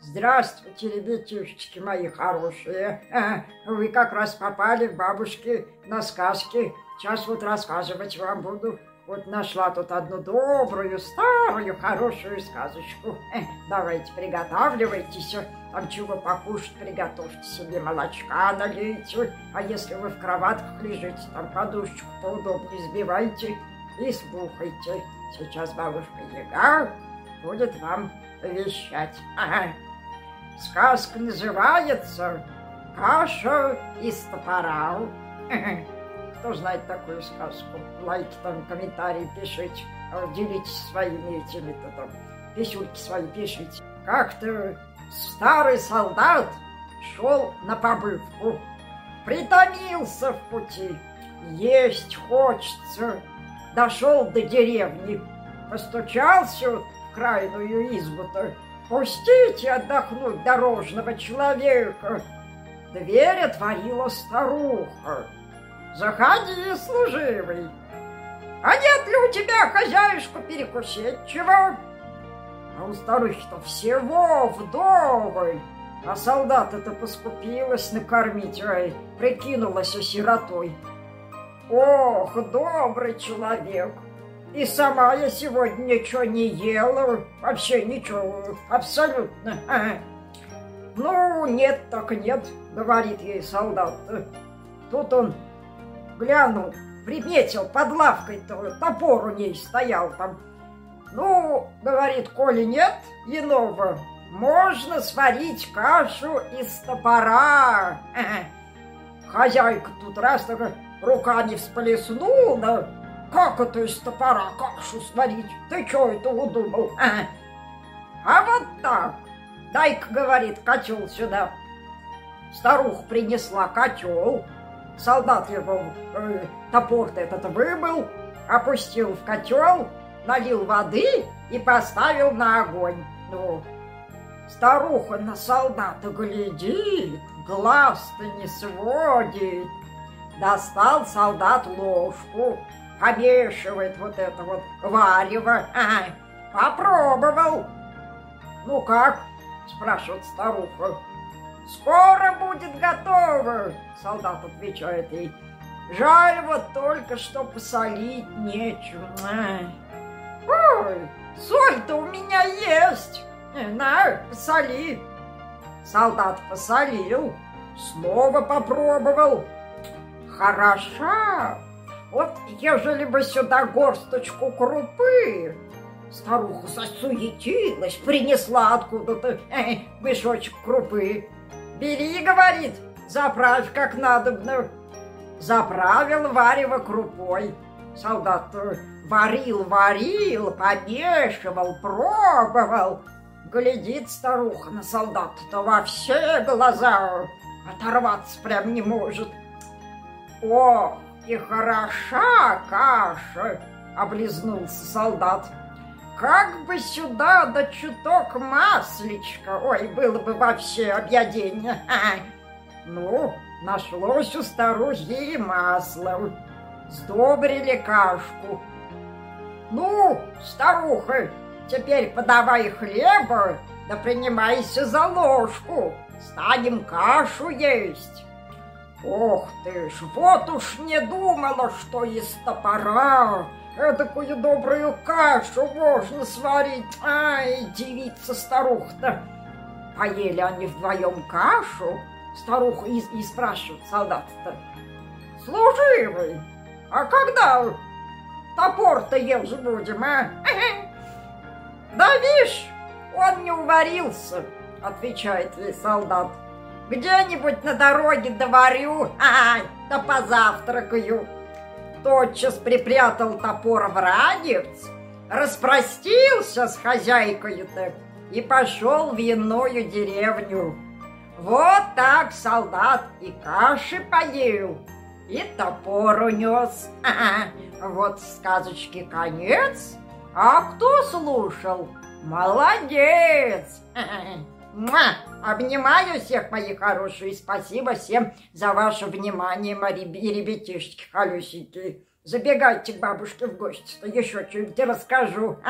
Здравствуйте, ребятишечки мои хорошие. Вы как раз попали в бабушки на сказки. Сейчас вот рассказывать вам буду. Вот нашла тут одну добрую, старую, хорошую сказочку. Давайте приготавливайтесь. Там чего покушать приготовьте себе, молочка налейте. А если вы в кроватках лежите, там подушечку поудобнее сбивайте и сбухайте. Сейчас бабушка Яга будет вам вещать. Сказка называется «Каша из топора». Кто знает такую сказку? Лайки там, комментарии пишите. Делитесь своими этими-то там. Писюльки свои пишите. Как-то старый солдат шел на побывку. Притомился в пути. Есть хочется. Дошел до деревни. Постучался в крайную избу-то Пустите отдохнуть дорожного человека. Дверь отворила старуха. Заходи, служивый. А нет ли у тебя, хозяюшку, перекусить чего? А у старухи-то всего вдоволь. А солдата-то поскупилась накормить, ой, прикинулась сиротой. Ох, добрый человек, и сама я сегодня ничего не ела, вообще ничего, абсолютно. Ну, нет, так нет, говорит ей солдат. Тут он глянул, приметил под лавкой-то, топор у ней стоял там. Ну, говорит, коли нет иного, можно сварить кашу из топора. Хозяйка тут раз так руками всплеснула, как это из топора кашу сварить? Ты что это удумал? А, а вот так. Дай-ка, говорит, котел сюда. Старуха принесла котел. Солдат его э, топор-то этот выбыл, опустил в котел, налил воды и поставил на огонь. Ну, старуха на солдата глядит, глаз-то не сводит. Достал солдат ложку, помешивает вот это вот варево. Ага, попробовал. Ну как? Спрашивает старуха. Скоро будет готово, солдат отвечает ей. Жаль вот только, что посолить нечего. Ой, соль-то у меня есть. На, посоли. Солдат посолил, снова попробовал. Хороша, вот ежели бы сюда горсточку крупы, Старуха засуетилась, принесла откуда-то э, мешочек крупы. Бери, говорит, заправь как надобно. Заправил варево крупой. Солдат варил, варил, помешивал, пробовал. Глядит старуха на солдата-то во все глаза, оторваться прям не может. О, и хороша каша, облизнулся солдат. Как бы сюда да чуток маслечка, ой, было бы вообще объедение. Ну, нашлось у старухи и масло. Сдобрили кашку. Ну, старуха, теперь подавай хлеба, да принимайся за ложку. Станем кашу есть. Ох ты ж, вот уж не думала, что из топора эдакую добрую кашу можно сварить. Ай, девица-старуха-то. Поели они вдвоем кашу, старуха и, и спрашивает солдат-то. Служивый, а когда топор-то ел будем, а? Да вишь, он не уварился, отвечает ей солдат. Где-нибудь на дороге доварю, а, да позавтракаю. Тотчас припрятал топор в ранец, распростился с хозяйкой-то и пошел в иную деревню. Вот так солдат и каши поел, и топор унес. Ага, вот сказочки конец, а кто слушал? Молодец! Муа! Обнимаю всех, мои хорошие. Спасибо всем за ваше внимание, мои ребятишки колесики. Забегайте к бабушке в гости, то еще что-нибудь расскажу.